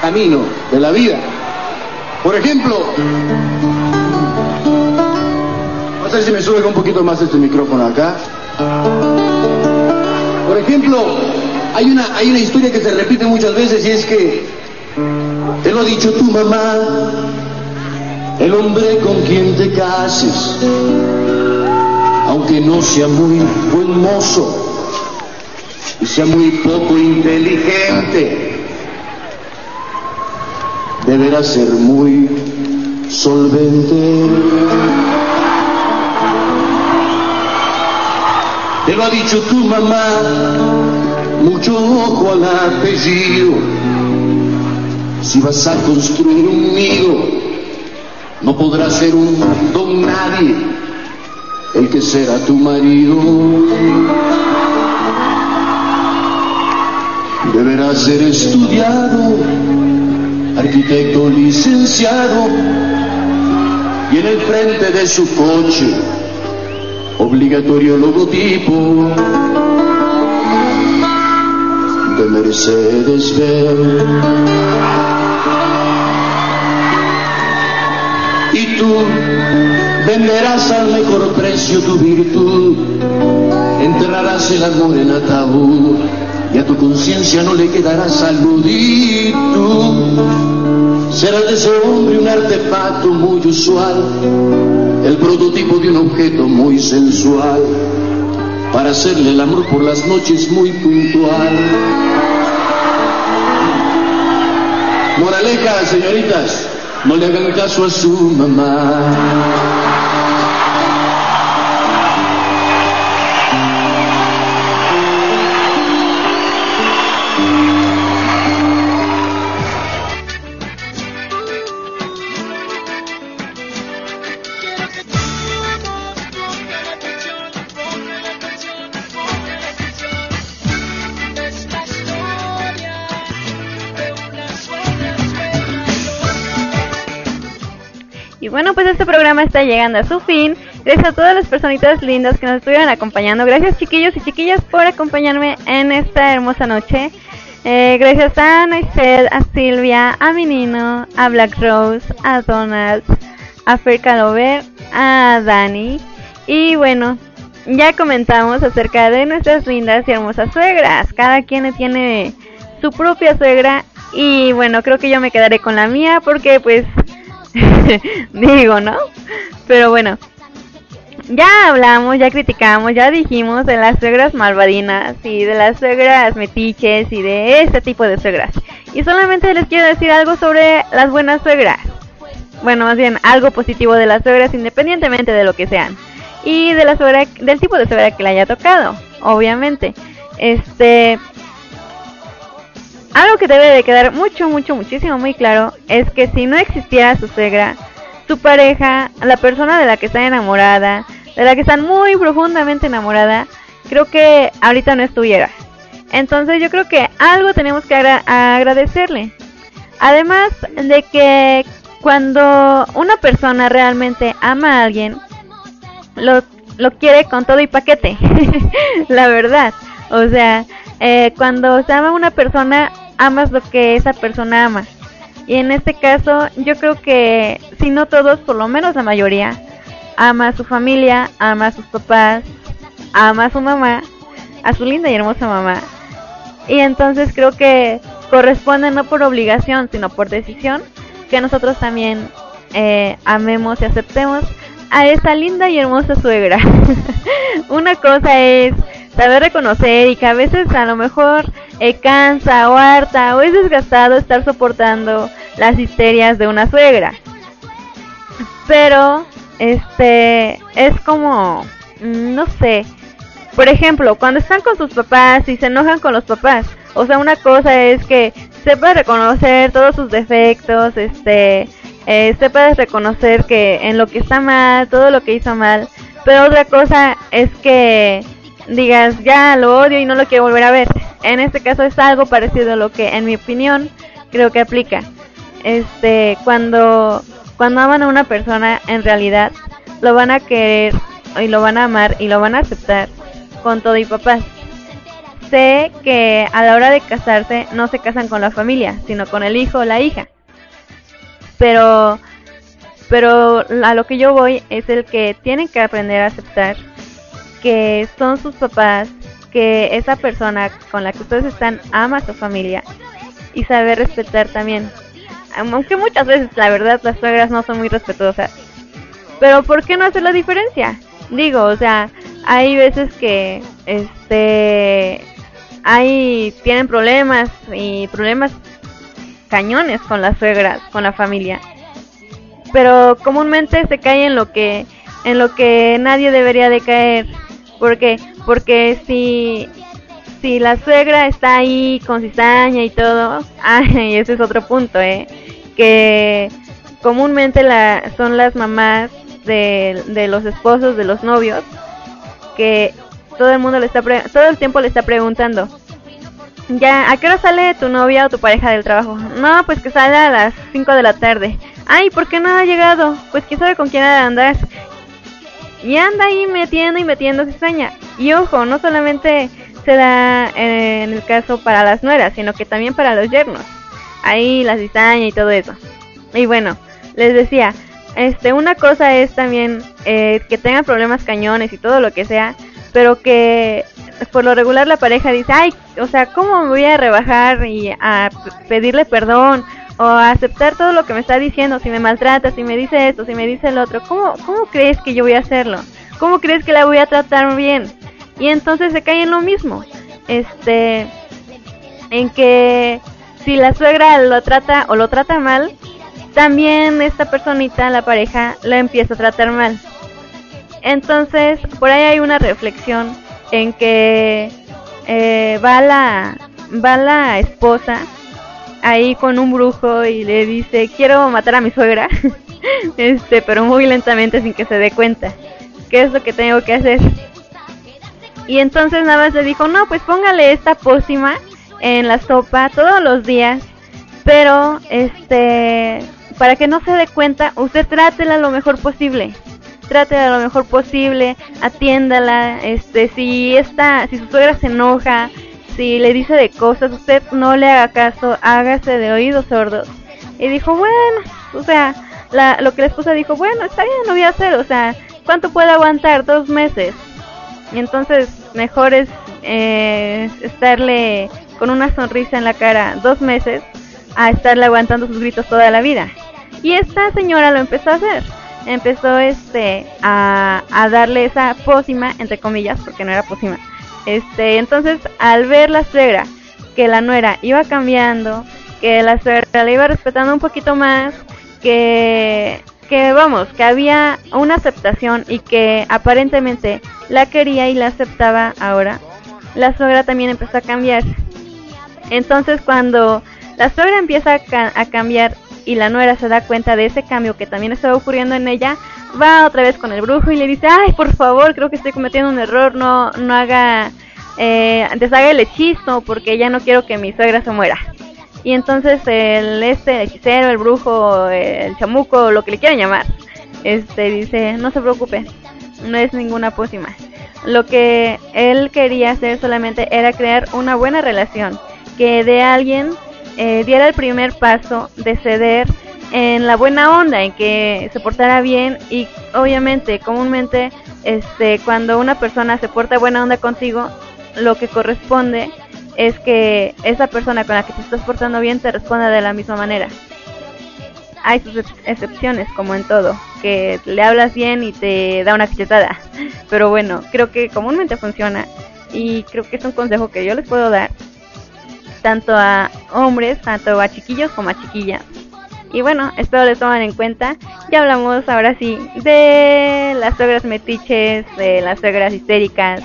camino de la vida. Por ejemplo, no sé si me sube un poquito más este micrófono acá. Por ejemplo, hay una, hay una historia que se repite muchas veces y es que te lo ha dicho tu mamá, el hombre con quien te cases, aunque no sea muy buen mozo y sea muy poco inteligente, deberá ser muy solvente. Te lo ha dicho tu mamá, mucho ojo al apellido. Si vas a construir un nido, no podrá ser un don nadie el que será tu marido. Deberá ser estudiado, arquitecto licenciado, y en el frente de su coche, obligatorio logotipo de Mercedes-Benz. Y tú venderás al mejor precio tu virtud, enterrarás el amor en ataúd. Y a tu conciencia no le quedará salud. Y serás de ese hombre un artefacto muy usual, el prototipo de un objeto muy sensual, para hacerle el amor por las noches muy puntual. Moraleja, señoritas, no le hagan caso a su mamá. Programa está llegando a su fin. Gracias a todas las personitas lindas que nos estuvieron acompañando. Gracias chiquillos y chiquillas por acompañarme en esta hermosa noche. Eh, gracias a Naisel, a Silvia, a Menino, a Black Rose, a Donald, a Fer Calover, a Dani. Y bueno, ya comentamos acerca de nuestras lindas y hermosas suegras. Cada quien tiene su propia suegra. Y bueno, creo que yo me quedaré con la mía porque pues <laughs> digo, ¿no? Pero bueno, ya hablamos, ya criticamos, ya dijimos de las suegras malvadinas y de las suegras metiches y de este tipo de suegras. Y solamente les quiero decir algo sobre las buenas suegras. Bueno, más bien algo positivo de las suegras independientemente de lo que sean. Y de la suegra, del tipo de suegra que le haya tocado, obviamente. Este, algo que debe de quedar mucho, mucho, muchísimo muy claro es que si no existiera su suegra, su pareja, la persona de la que está enamorada, de la que están muy profundamente enamorada, creo que ahorita no estuviera. Entonces yo creo que algo tenemos que agra agradecerle. Además de que cuando una persona realmente ama a alguien, lo, lo quiere con todo y paquete. <laughs> la verdad. O sea, eh, cuando se ama a una persona, amas lo que esa persona ama. Y en este caso, yo creo que, si no todos, por lo menos la mayoría, ama a su familia, ama a sus papás, ama a su mamá, a su linda y hermosa mamá. Y entonces creo que corresponde no por obligación, sino por decisión, que nosotros también eh, amemos y aceptemos a esa linda y hermosa suegra. <laughs> Una cosa es saber reconocer y que a veces a lo mejor eh, cansa o harta o es desgastado estar soportando las histerias de una suegra. Pero, este, es como, mm, no sé, por ejemplo, cuando están con sus papás y se enojan con los papás, o sea, una cosa es que sepa reconocer todos sus defectos, este, eh, sepa reconocer que en lo que está mal, todo lo que hizo mal, Pero otra cosa es que digas, ya lo odio y no lo quiero volver a ver. En este caso es algo parecido a lo que, en mi opinión, creo que aplica. Este, cuando, cuando aman a una persona, en realidad lo van a querer y lo van a amar y lo van a aceptar con todo y papás. Sé que a la hora de casarse no se casan con la familia, sino con el hijo o la hija. Pero pero a lo que yo voy es el que tienen que aprender a aceptar que son sus papás, que esa persona con la que ustedes están ama a su familia y saber respetar también. Aunque muchas veces la verdad las suegras no son muy respetuosas. Pero ¿por qué no hacer la diferencia? Digo, o sea, hay veces que este hay tienen problemas y problemas cañones con las suegras, con la familia. Pero comúnmente se cae en lo que en lo que nadie debería de caer. ¿Por qué? Porque si si la suegra está ahí con cizaña y todo, <laughs> ay, ese es otro punto, eh, que comúnmente la, son las mamás de, de los esposos de los novios que todo el mundo le está todo el tiempo le está preguntando ya a qué hora sale tu novia o tu pareja del trabajo no pues que sale a las 5 de la tarde ay ¿por qué no ha llegado? pues quién sabe con quién andar y anda ahí metiendo y metiendo cizaña. Y ojo no solamente se da en el caso para las nueras sino que también para los yernos. Ahí la cizaña y todo eso. Y bueno les decía este una cosa es también eh, que tengan problemas cañones y todo lo que sea pero que por lo regular la pareja dice ay o sea cómo me voy a rebajar y a pedirle perdón o aceptar todo lo que me está diciendo si me maltrata si me dice esto si me dice el otro cómo cómo crees que yo voy a hacerlo cómo crees que la voy a tratar bien y entonces se cae en lo mismo este en que si la suegra lo trata o lo trata mal también esta personita, la pareja, la empieza a tratar mal. Entonces, por ahí hay una reflexión en que eh, va la va la esposa ahí con un brujo y le dice quiero matar a mi suegra <laughs> este pero muy lentamente sin que se dé cuenta qué es lo que tengo que hacer y entonces nada más le dijo no pues póngale esta pócima en la sopa todos los días pero este para que no se dé cuenta, usted trátela lo mejor posible. Trátela lo mejor posible, atiéndala, este, si esta, si su suegra se enoja, si le dice de cosas, usted no le haga caso, hágase de oídos sordos. Y dijo, bueno, o sea, la, lo que la esposa dijo, bueno, está bien, lo voy a hacer, o sea, ¿cuánto puede aguantar? Dos meses. Y entonces, mejor es eh, estarle con una sonrisa en la cara dos meses a estarle aguantando sus gritos toda la vida. Y esta señora lo empezó a hacer. Empezó este a, a darle esa pócima, entre comillas, porque no era pócima. Este, entonces al ver la suegra que la nuera iba cambiando, que la suegra le iba respetando un poquito más, que que vamos, que había una aceptación y que aparentemente la quería y la aceptaba ahora, la suegra también empezó a cambiar. Entonces cuando la suegra empieza a, a cambiar y la nuera se da cuenta de ese cambio que también estaba ocurriendo en ella, va otra vez con el brujo y le dice, ay, por favor, creo que estoy cometiendo un error, no, no haga, eh, deshaga el hechizo porque ya no quiero que mi suegra se muera. Y entonces el este, hechicero, el brujo, el chamuco, lo que le quieran llamar, este dice, no se preocupe, no es ninguna pócima. Lo que él quería hacer solamente era crear una buena relación, que de alguien eh, diera el primer paso de ceder en la buena onda, en que se portara bien y obviamente, comúnmente, este, cuando una persona se porta buena onda contigo, lo que corresponde es que esa persona con la que te estás portando bien te responda de la misma manera. Hay sus excepciones, como en todo, que le hablas bien y te da una cachetada. <laughs> Pero bueno, creo que comúnmente funciona y creo que es un consejo que yo les puedo dar tanto a hombres, tanto a chiquillos como a chiquillas. Y bueno, espero lo toman en cuenta. Ya hablamos ahora sí de las suegras metiches, de las suegras histéricas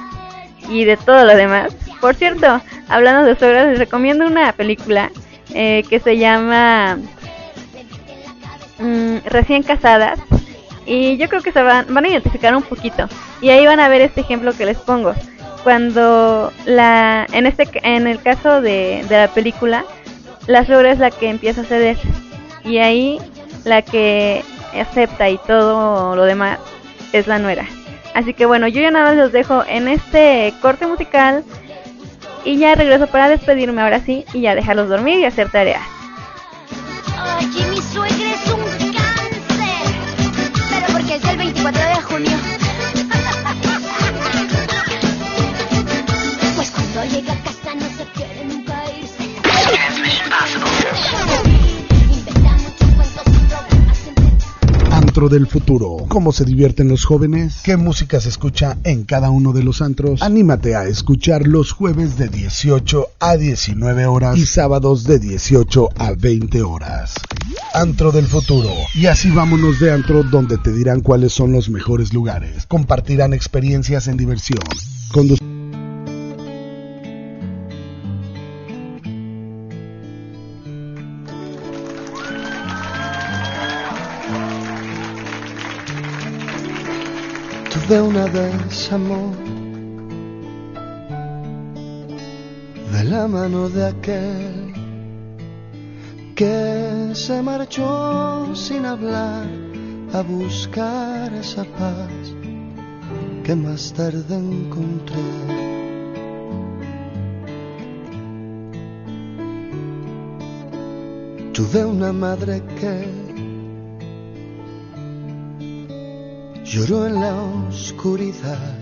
y de todo lo demás. Por cierto, hablando de suegras, les recomiendo una película eh, que se llama mm, Recién Casadas. y yo creo que se van, van a identificar un poquito. Y ahí van a ver este ejemplo que les pongo. Cuando la, en este, en el caso de, de la película, la suegra es la que empieza a ceder y ahí la que acepta y todo lo demás es la nuera. Así que bueno, yo ya nada más los dejo en este corte musical y ya regreso para despedirme ahora sí y ya dejarlos dormir y hacer tareas. Oye, mi suegra es un Antro del futuro. ¿Cómo se divierten los jóvenes? ¿Qué música se escucha en cada uno de los antros? Anímate a escuchar los jueves de 18 a 19 horas y sábados de 18 a 20 horas. Antro del futuro. Y así vámonos de antro donde te dirán cuáles son los mejores lugares. Compartirán experiencias en diversión. Condu- Tuve una vez amor de la mano de aquel que se marchó sin hablar a buscar esa paz que más tarde encontré. Tuve una madre que lloró en la oscuridad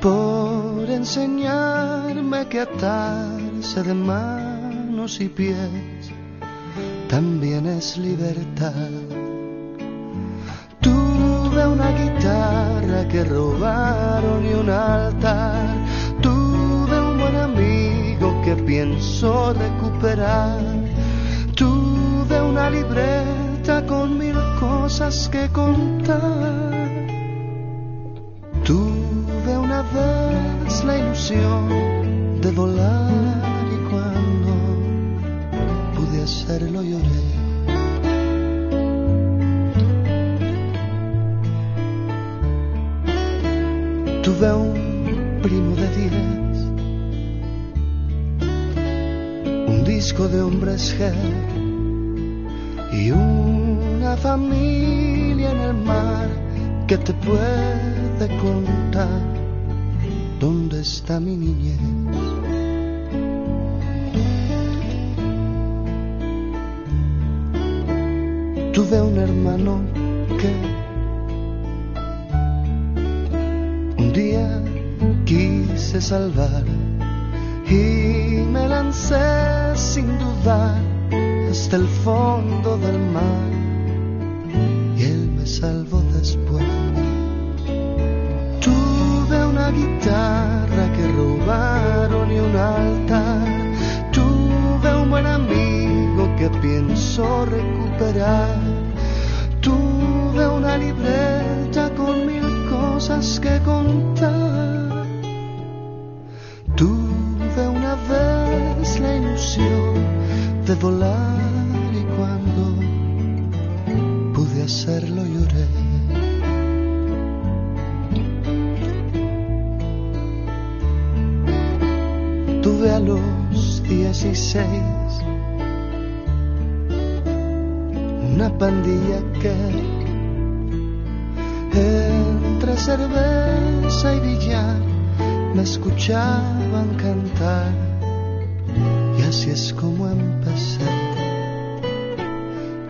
por enseñarme que atarse de manos y pies también es libertad. Tuve una guitarra que robaron y un altar. Tuve un buen amigo que pienso recuperar. Tuve una libreta con mil cosas que contar. Tuve una vez la ilusión de volar y cuando pude hacerlo lloré. Tuve un primo de diez, un disco de hombres G y una familia en el mar que te puede contar dónde está mi niñez. Tuve un hermano que un día quise salvar y me lancé sin dudar hasta el fondo del mar salvó después. Tuve una guitarra que robaron y un altar. Tuve un buen amigo que pienso recuperar. Tuve una libreta con mil cosas que contar. Tuve una vez la ilusión de volar hacerlo lloré. Tuve a los 16 una pandilla que entre cerveza y billar me escuchaban cantar y así es como empecé.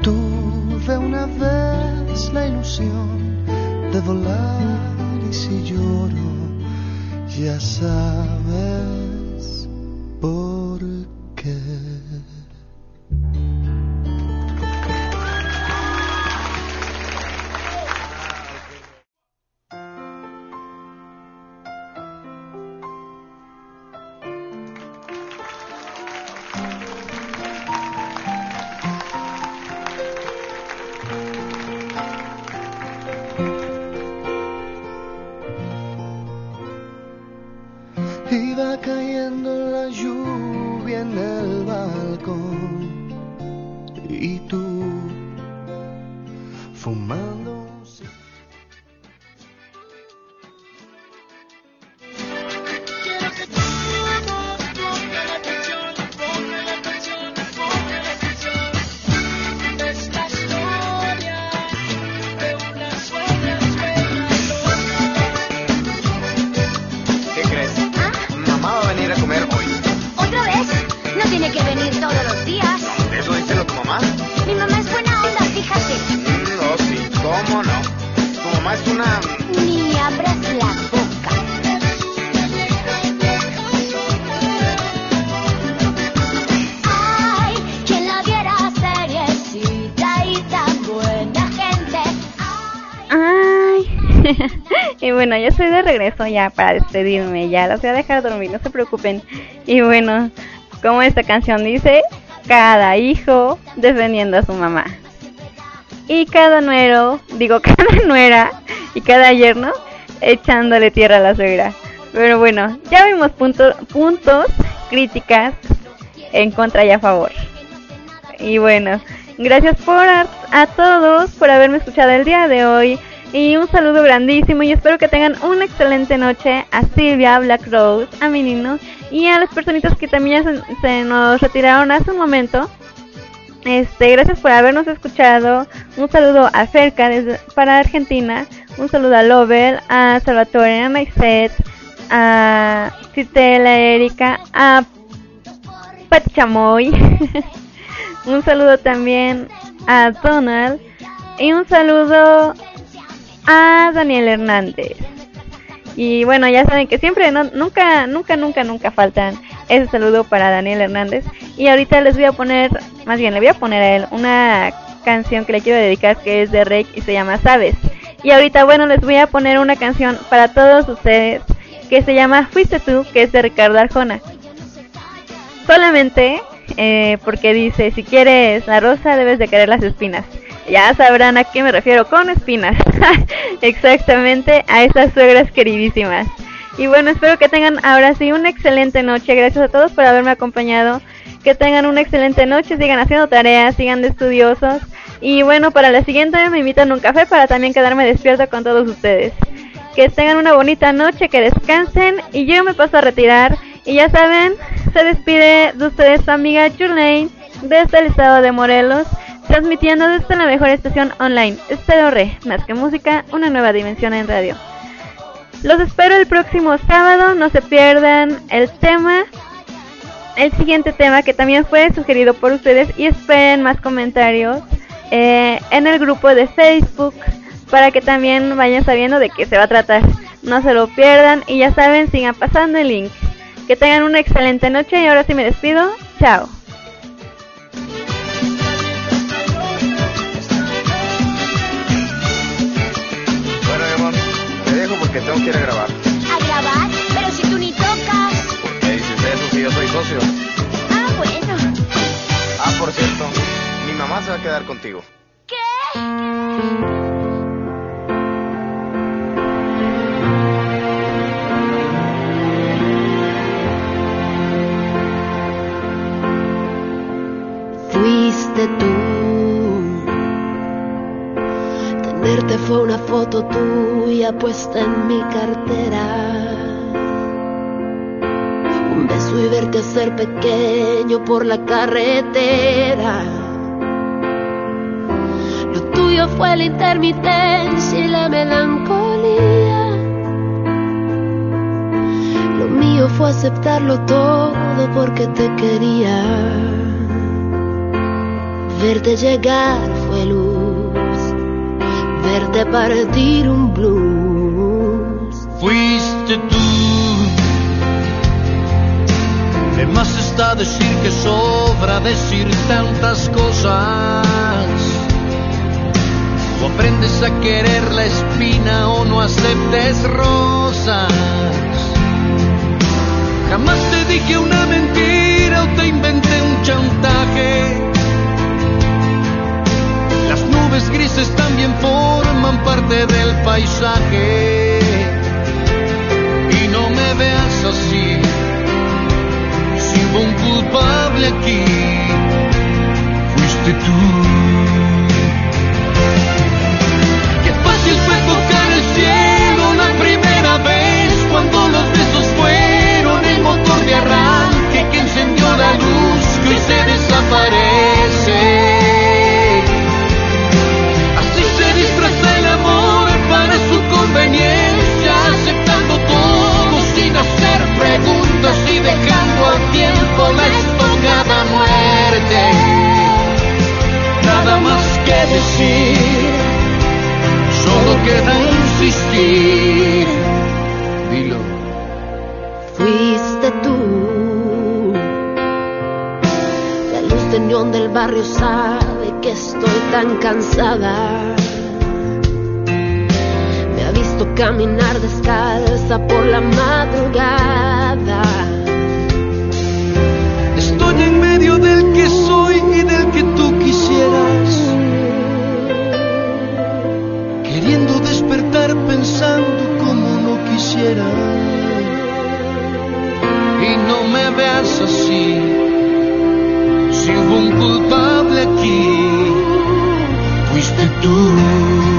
Tuve una vez la ilusión de volar y si lloro ya sabes por Ni abras la boca. Ay, quien la viera seriecita y tan buena gente. Ay. <laughs> Y bueno, ya estoy de regreso ya para despedirme. Ya las voy a dejar dormir, no se preocupen. Y bueno, como esta canción dice, cada hijo defendiendo a su mamá. Y cada nuero, digo <laughs> cada nuera, y cada yerno echándole tierra a la suegra. Pero bueno, ya vimos punto, puntos, críticas en contra y a favor. Y bueno, gracias por a, a todos por haberme escuchado el día de hoy. Y un saludo grandísimo y espero que tengan una excelente noche a Silvia, Black Rose, a mi niño y a las personitas que también se, se nos retiraron hace un momento. Este, gracias por habernos escuchado. Un saludo a desde, para Argentina. Un saludo a Lovell, a Salvatore, a Maiset, a Citela, Erika, a Pat Chamoy. <laughs> un saludo también a Donald. Y un saludo a Daniel Hernández. Y bueno, ya saben que siempre, no, nunca, nunca, nunca, nunca faltan ese saludo para Daniel Hernández. Y ahorita les voy a poner, más bien le voy a poner a él una canción que le quiero dedicar que es de Rey y se llama Sabes. Y ahorita, bueno, les voy a poner una canción para todos ustedes que se llama Fuiste tú, que es de Ricardo Arjona. Solamente eh, porque dice, si quieres la rosa debes de querer las espinas. Ya sabrán a qué me refiero con espinas. <laughs> Exactamente a esas suegras queridísimas. Y bueno, espero que tengan ahora sí una excelente noche. Gracias a todos por haberme acompañado. Que tengan una excelente noche, sigan haciendo tareas, sigan de estudiosos. Y bueno, para la siguiente me invitan a un café para también quedarme despierta con todos ustedes. Que tengan una bonita noche, que descansen. Y yo me paso a retirar. Y ya saben, se despide de ustedes su amiga Julene desde el estado de Morelos transmitiendo desde la mejor estación online, Estero Re, más que música, una nueva dimensión en radio. Los espero el próximo sábado, no se pierdan el tema, el siguiente tema que también fue sugerido por ustedes y esperen más comentarios eh, en el grupo de Facebook para que también vayan sabiendo de qué se va a tratar. No se lo pierdan y ya saben, sigan pasando el link. Que tengan una excelente noche y ahora sí me despido. Chao. porque tengo que ir a grabar. ¿A grabar? Pero si tú ni tocas. ¿Por qué dices eso si yo soy socio? Ah, bueno. Ah, por cierto, mamá se va a quedar contigo. ¿Qué? Fuiste tú. Tenerte fue una foto tuya puesta en mi cartera. Un beso y verte ser pequeño por la carretera. Lo tuyo fue la intermitencia y la melancolía. Lo mío fue aceptarlo todo porque te quería. Verte llegar fue luz, verte partir un blues. Fuiste tú. De más está decir que sobra decir tantas cosas. O aprendes a querer la espina o no aceptes rosas. Jamás te dije una mentira o te inventé un chantaje. Las nubes grises también forman parte del paisaje. Y no me veas así, si hubo un culpable aquí, fuiste tú. Fácil fue tocar el cielo la primera vez cuando los besos fueron el motor de arranque que encendió la luz que se desaparece. Así se disfraza el amor para su conveniencia, aceptando todo sin hacer preguntas y dejando al tiempo la estocada muerte. Nada más que decir, queda insistir. Dilo. Fuiste tú. La luz de neón del barrio sabe que estoy tan cansada. Me ha visto caminar descalza por la madrugada. pensando como no quisiera. Y no me veas así, si hubo un culpable aquí, fuiste tú.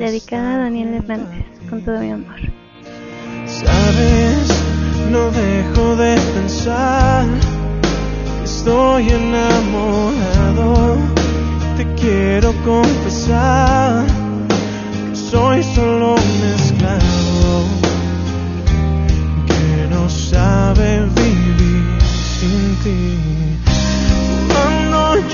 Dedicada a Daniel Hernández, con todo mi amor. Sabes, no dejo de pensar estoy enamorado. Te quiero confesar que soy solo un esclavo que no sabe vivir sin ti. Cuando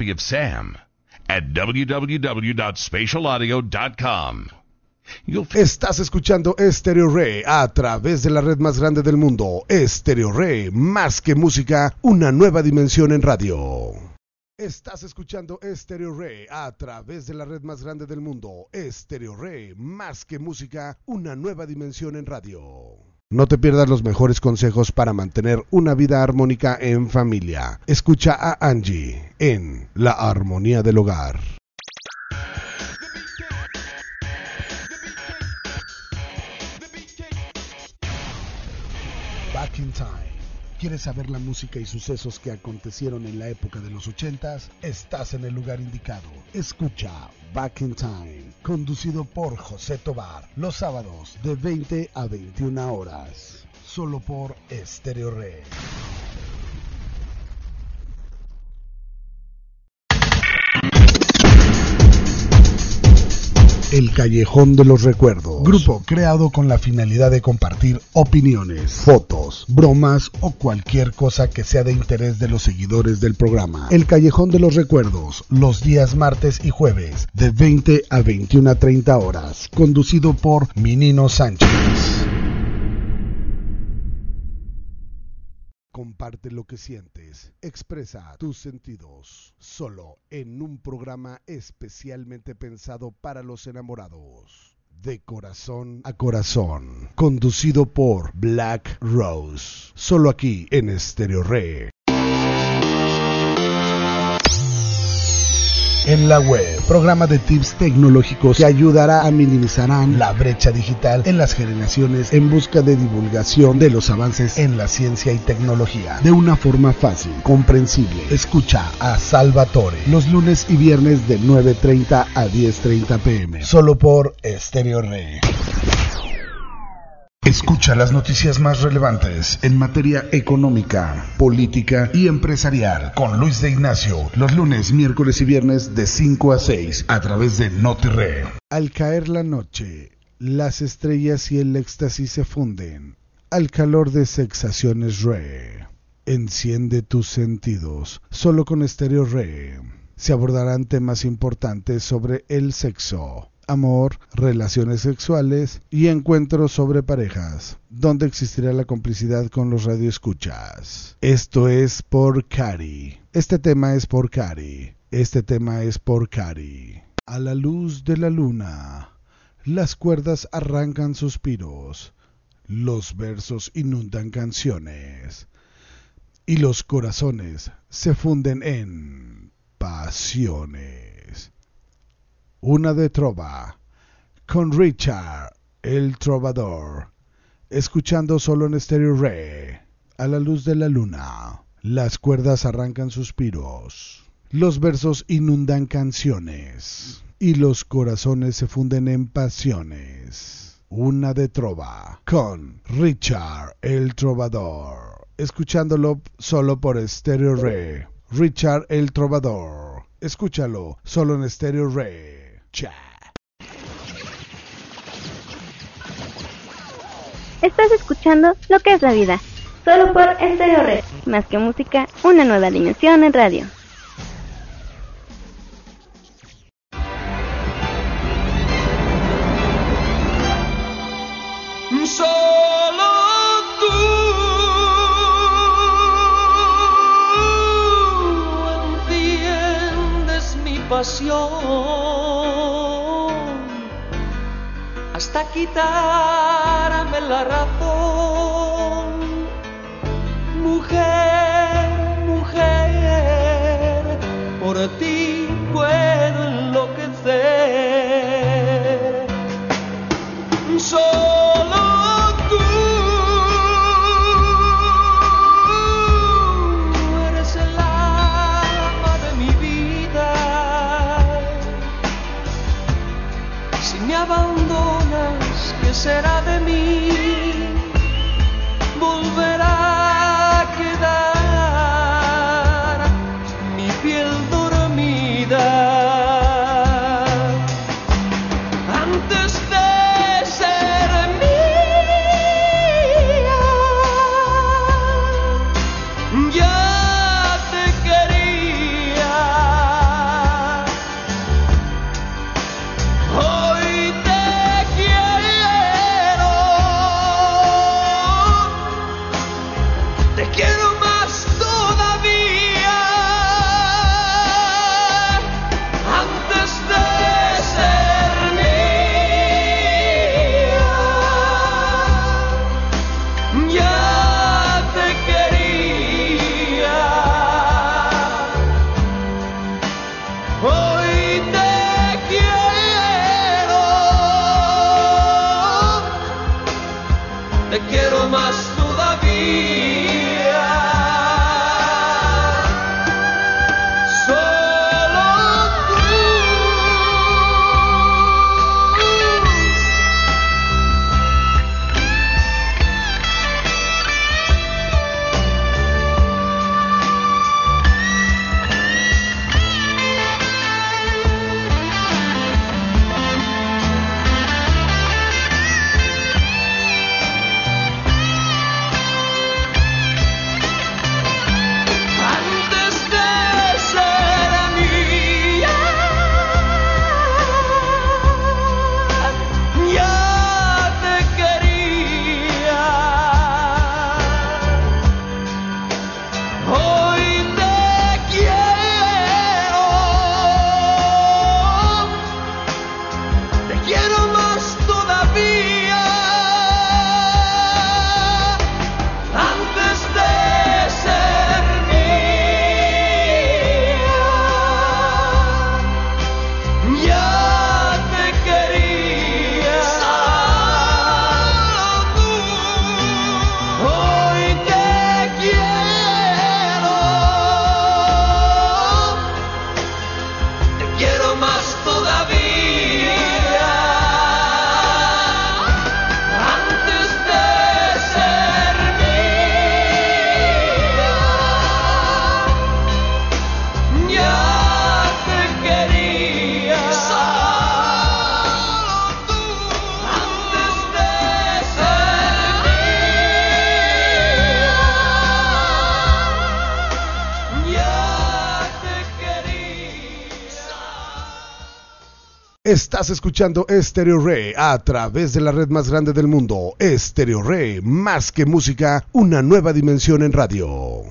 copy of Sam at www.spatialaudio.com. Estás escuchando Stereo Rey a través de la red más grande del mundo, Stereo Rey, más que música, una nueva dimensión en radio. Estás escuchando Stereo Rey a través de la red más grande del mundo, Stereo Rey, más que música, una nueva dimensión en radio. No te pierdas los mejores consejos para mantener una vida armónica en familia. Escucha a Angie en La Armonía del Hogar. Back in Time. ¿Quieres saber la música y sucesos que acontecieron en la época de los ochentas? Estás en el lugar indicado. Escucha Back in Time, conducido por José Tobar, los sábados de 20 a 21 horas, solo por Stereo Red. El Callejón de los Recuerdos. Grupo creado con la finalidad de compartir opiniones, fotos, bromas o cualquier cosa que sea de interés de los seguidores del programa. El Callejón de los Recuerdos, los días martes y jueves, de 20 a 21 a 30 horas. Conducido por Minino Sánchez. Comparte lo que sientes, expresa tus sentidos, solo en un programa especialmente pensado para los enamorados. De corazón a corazón, conducido por Black Rose, solo aquí en Stereo Re. En la web, programa de tips tecnológicos que ayudará a minimizar la brecha digital en las generaciones en busca de divulgación de los avances en la ciencia y tecnología de una forma fácil, comprensible. Escucha a Salvatore los lunes y viernes de 9.30 a 10.30 pm, solo por Stereo Re. Escucha las noticias más relevantes en materia económica, política y empresarial con Luis de Ignacio los lunes, miércoles y viernes de 5 a 6 a través de NotiRe. Al caer la noche, las estrellas y el éxtasis se funden al calor de Sexaciones Re. Enciende tus sentidos solo con Stereo Re. Se abordarán temas importantes sobre el sexo amor, relaciones sexuales y encuentros sobre parejas, donde existirá la complicidad con los radioescuchas. Esto es por Cari. Este tema es por Cari. Este tema es por Cari. A la luz de la luna, las cuerdas arrancan suspiros, los versos inundan canciones y los corazones se funden en pasiones una de trova, con Richard, el trovador, escuchando solo en Stereo Re, a la luz de la luna. Las cuerdas arrancan suspiros, los versos inundan canciones y los corazones se funden en pasiones. Una de trova, con Richard, el trovador, escuchándolo solo por Stereo Re. Richard, el trovador, escúchalo solo en Stereo Re. Cha. Estás escuchando lo que es la vida. Solo por Stereo Red. Más que música, una nueva dimensión en radio. Solo tú entiendes mi pasión hasta quitarme la razón. Será Escuchando Stereo Rey a través de la red más grande del mundo. Stereo Rey, más que música, una nueva dimensión en radio.